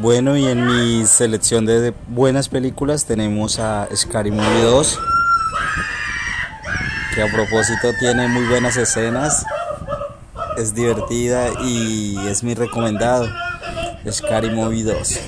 Bueno, y en mi selección de buenas películas tenemos a Scary Movie 2, que a propósito tiene muy buenas escenas, es divertida y es mi recomendado, Scary Movie 2.